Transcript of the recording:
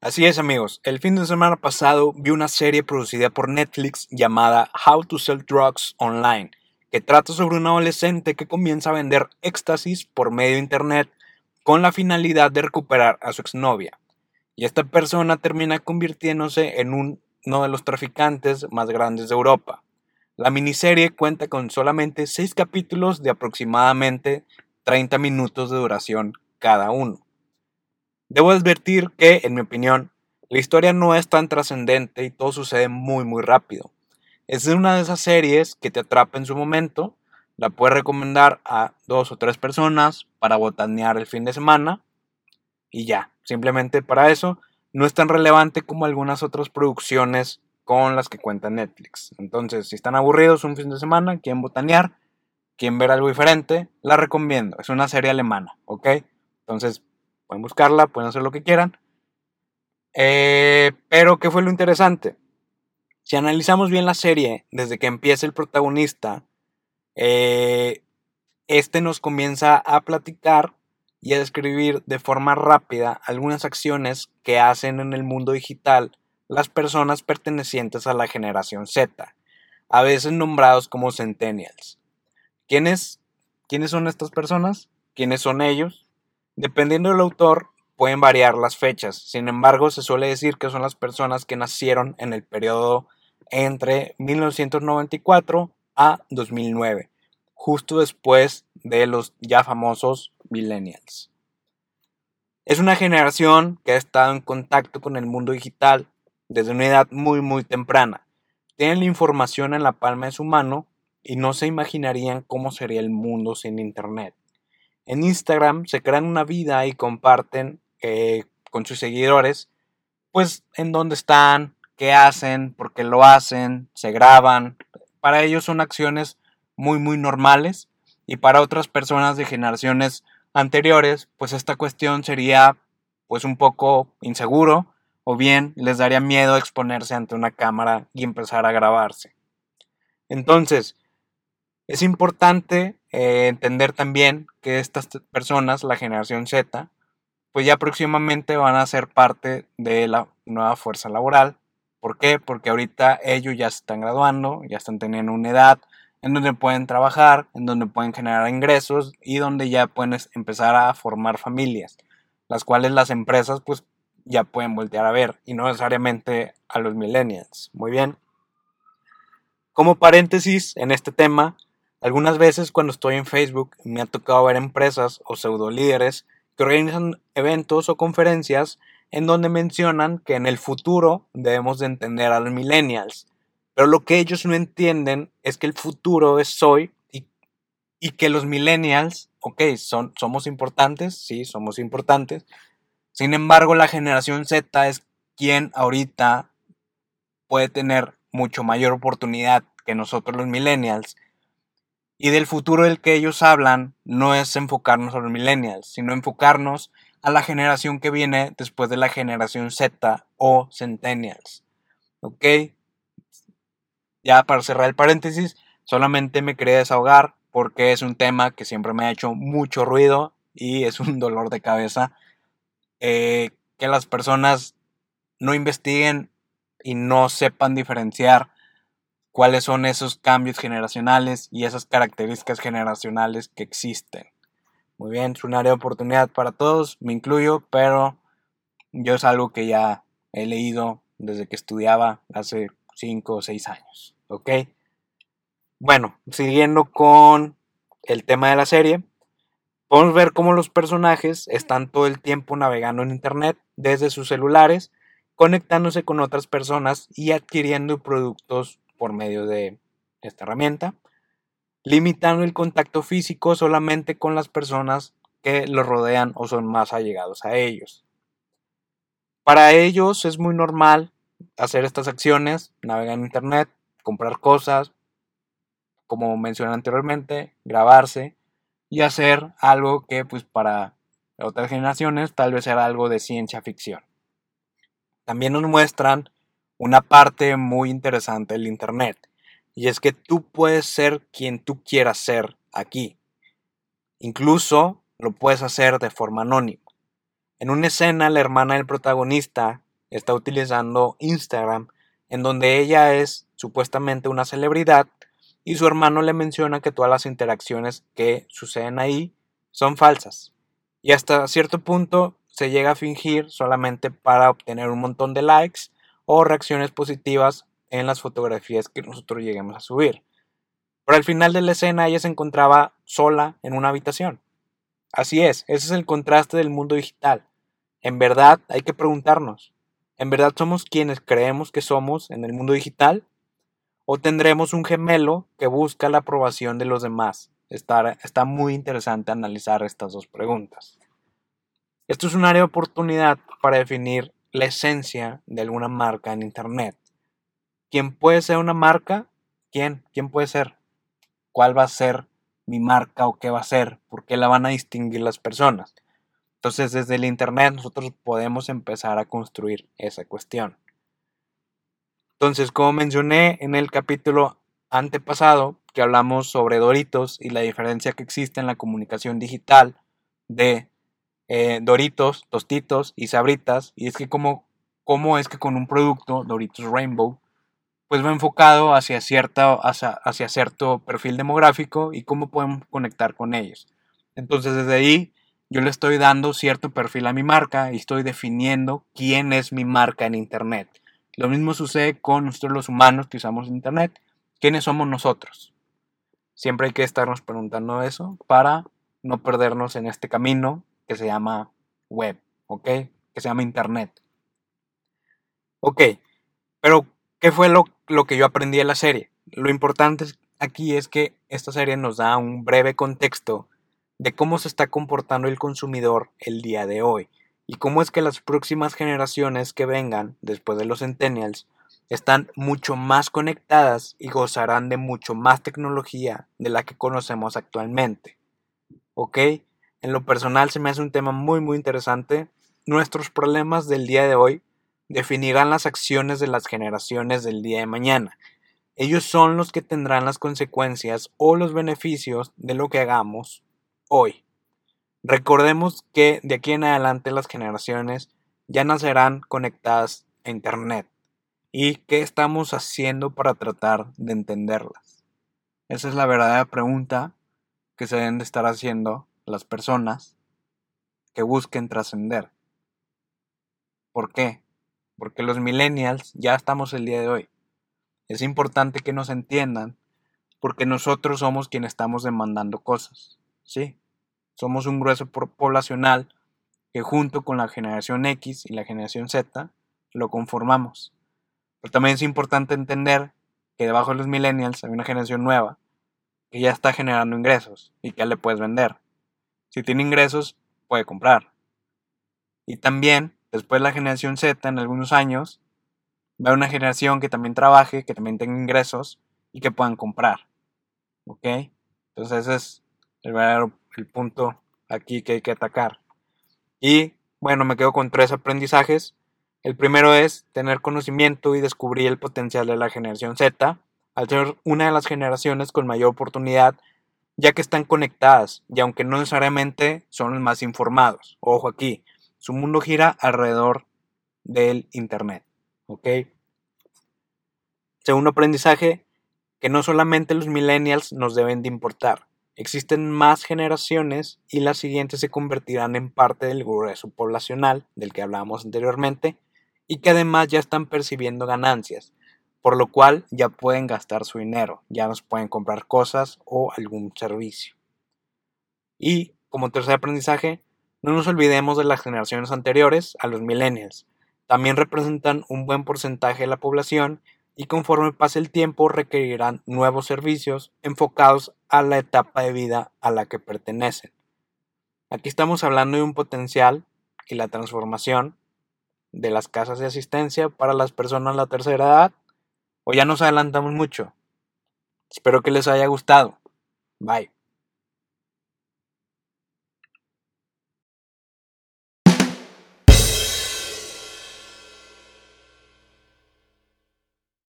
Así es amigos, el fin de semana pasado vi una serie producida por Netflix llamada How to Sell Drugs Online, que trata sobre un adolescente que comienza a vender éxtasis por medio de internet con la finalidad de recuperar a su exnovia. Y esta persona termina convirtiéndose en uno de los traficantes más grandes de Europa. La miniserie cuenta con solamente 6 capítulos de aproximadamente 30 minutos de duración cada uno. Debo advertir que, en mi opinión, la historia no es tan trascendente y todo sucede muy muy rápido. Es una de esas series que te atrapa en su momento, la puedes recomendar a dos o tres personas para botanear el fin de semana y ya, simplemente para eso no es tan relevante como algunas otras producciones con las que cuenta Netflix. Entonces, si están aburridos un fin de semana, quieren botanear, quieren ver algo diferente, la recomiendo. Es una serie alemana, ¿ok? Entonces, Pueden buscarla, pueden hacer lo que quieran. Eh, pero, ¿qué fue lo interesante? Si analizamos bien la serie, desde que empieza el protagonista, eh, este nos comienza a platicar y a describir de forma rápida algunas acciones que hacen en el mundo digital las personas pertenecientes a la generación Z, a veces nombrados como centennials. ¿Quiénes, ¿Quiénes son estas personas? ¿Quiénes son ellos? Dependiendo del autor, pueden variar las fechas. Sin embargo, se suele decir que son las personas que nacieron en el periodo entre 1994 a 2009, justo después de los ya famosos millennials. Es una generación que ha estado en contacto con el mundo digital desde una edad muy muy temprana. Tienen la información en la palma de su mano y no se imaginarían cómo sería el mundo sin Internet. En Instagram se crean una vida y comparten eh, con sus seguidores, pues en dónde están, qué hacen, por qué lo hacen, se graban. Para ellos son acciones muy, muy normales y para otras personas de generaciones anteriores, pues esta cuestión sería pues un poco inseguro o bien les daría miedo exponerse ante una cámara y empezar a grabarse. Entonces, es importante eh, entender también que estas personas, la generación Z, pues ya próximamente van a ser parte de la nueva fuerza laboral. ¿Por qué? Porque ahorita ellos ya se están graduando, ya están teniendo una edad en donde pueden trabajar, en donde pueden generar ingresos y donde ya pueden empezar a formar familias, las cuales las empresas pues ya pueden voltear a ver y no necesariamente a los millennials. Muy bien. Como paréntesis en este tema, algunas veces cuando estoy en Facebook me ha tocado ver empresas o pseudo líderes que organizan eventos o conferencias en donde mencionan que en el futuro debemos de entender a los millennials. Pero lo que ellos no entienden es que el futuro es hoy y, que los millennials, ok, son, somos importantes, sí, somos importantes. Sin embargo, la generación Z es quien ahorita puede tener mucho mayor oportunidad que nosotros los millennials y del futuro del que ellos hablan no es enfocarnos a los millennials, sino enfocarnos a la generación que viene después de la generación Z o centennials. ¿Ok? Ya para cerrar el paréntesis, solamente me quería desahogar porque es un tema que siempre me ha hecho mucho ruido y es un dolor de cabeza eh, que las personas no investiguen y no sepan diferenciar cuáles son esos cambios generacionales y esas características generacionales que existen. Muy bien, es un área de oportunidad para todos, me incluyo, pero yo es algo que ya he leído desde que estudiaba hace 5 o 6 años. ¿Ok? Bueno, siguiendo con el tema de la serie, podemos ver cómo los personajes están todo el tiempo navegando en Internet desde sus celulares, conectándose con otras personas y adquiriendo productos por medio de esta herramienta, limitando el contacto físico solamente con las personas que los rodean o son más allegados a ellos. Para ellos es muy normal hacer estas acciones, navegar en Internet, comprar cosas, como mencioné anteriormente, grabarse y hacer algo que pues para otras generaciones tal vez era algo de ciencia ficción. También nos muestran una parte muy interesante del Internet. Y es que tú puedes ser quien tú quieras ser aquí. Incluso lo puedes hacer de forma anónima. En una escena, la hermana del protagonista está utilizando Instagram, en donde ella es supuestamente una celebridad y su hermano le menciona que todas las interacciones que suceden ahí son falsas. Y hasta cierto punto se llega a fingir solamente para obtener un montón de likes o reacciones positivas en las fotografías que nosotros lleguemos a subir. Pero al final de la escena ella se encontraba sola en una habitación. Así es, ese es el contraste del mundo digital. En verdad hay que preguntarnos, ¿en verdad somos quienes creemos que somos en el mundo digital? ¿O tendremos un gemelo que busca la aprobación de los demás? Está, está muy interesante analizar estas dos preguntas. Esto es un área de oportunidad para definir la esencia de alguna marca en Internet. ¿Quién puede ser una marca? ¿Quién? ¿Quién puede ser? ¿Cuál va a ser mi marca o qué va a ser? ¿Por qué la van a distinguir las personas? Entonces desde el Internet nosotros podemos empezar a construir esa cuestión. Entonces, como mencioné en el capítulo antepasado, que hablamos sobre Doritos y la diferencia que existe en la comunicación digital de eh, Doritos, Tostitos y Sabritas, y es que como, es que con un producto, Doritos Rainbow, pues va enfocado hacia, cierta, hacia, hacia cierto perfil demográfico y cómo podemos conectar con ellos. Entonces desde ahí yo le estoy dando cierto perfil a mi marca y estoy definiendo quién es mi marca en Internet. Lo mismo sucede con nosotros los humanos que usamos Internet. ¿Quiénes somos nosotros? Siempre hay que estarnos preguntando eso para no perdernos en este camino que se llama web, ¿ok? Que se llama Internet. Ok, pero ¿qué fue lo, lo que yo aprendí de la serie? Lo importante aquí es que esta serie nos da un breve contexto de cómo se está comportando el consumidor el día de hoy y cómo es que las próximas generaciones que vengan después de los centennials están mucho más conectadas y gozarán de mucho más tecnología de la que conocemos actualmente. ¿Ok? En lo personal se me hace un tema muy muy interesante. Nuestros problemas del día de hoy definirán las acciones de las generaciones del día de mañana. Ellos son los que tendrán las consecuencias o los beneficios de lo que hagamos hoy. Recordemos que de aquí en adelante las generaciones ya nacerán conectadas a Internet. ¿Y qué estamos haciendo para tratar de entenderlas? Esa es la verdadera pregunta que se deben de estar haciendo las personas que busquen trascender. ¿Por qué? Porque los millennials ya estamos el día de hoy. Es importante que nos entiendan porque nosotros somos quienes estamos demandando cosas. Sí, somos un grueso poblacional que junto con la generación X y la generación Z lo conformamos. Pero también es importante entender que debajo de los millennials hay una generación nueva que ya está generando ingresos y que ya le puedes vender. Si tiene ingresos, puede comprar. Y también, después de la generación Z, en algunos años, va a una generación que también trabaje, que también tenga ingresos y que puedan comprar. ¿Ok? Entonces ese es el el punto aquí que hay que atacar. Y bueno, me quedo con tres aprendizajes. El primero es tener conocimiento y descubrir el potencial de la generación Z, al ser una de las generaciones con mayor oportunidad, ya que están conectadas y aunque no necesariamente son los más informados. Ojo aquí, su mundo gira alrededor del Internet. ¿Ok? Segundo aprendizaje, que no solamente los millennials nos deben de importar, Existen más generaciones y las siguientes se convertirán en parte del grueso poblacional del que hablábamos anteriormente y que además ya están percibiendo ganancias, por lo cual ya pueden gastar su dinero, ya nos pueden comprar cosas o algún servicio. Y como tercer aprendizaje, no nos olvidemos de las generaciones anteriores a los millennials. También representan un buen porcentaje de la población y conforme pase el tiempo requerirán nuevos servicios enfocados a la etapa de vida a la que pertenecen. Aquí estamos hablando de un potencial y la transformación de las casas de asistencia para las personas de la tercera edad. O ya nos adelantamos mucho. Espero que les haya gustado. Bye.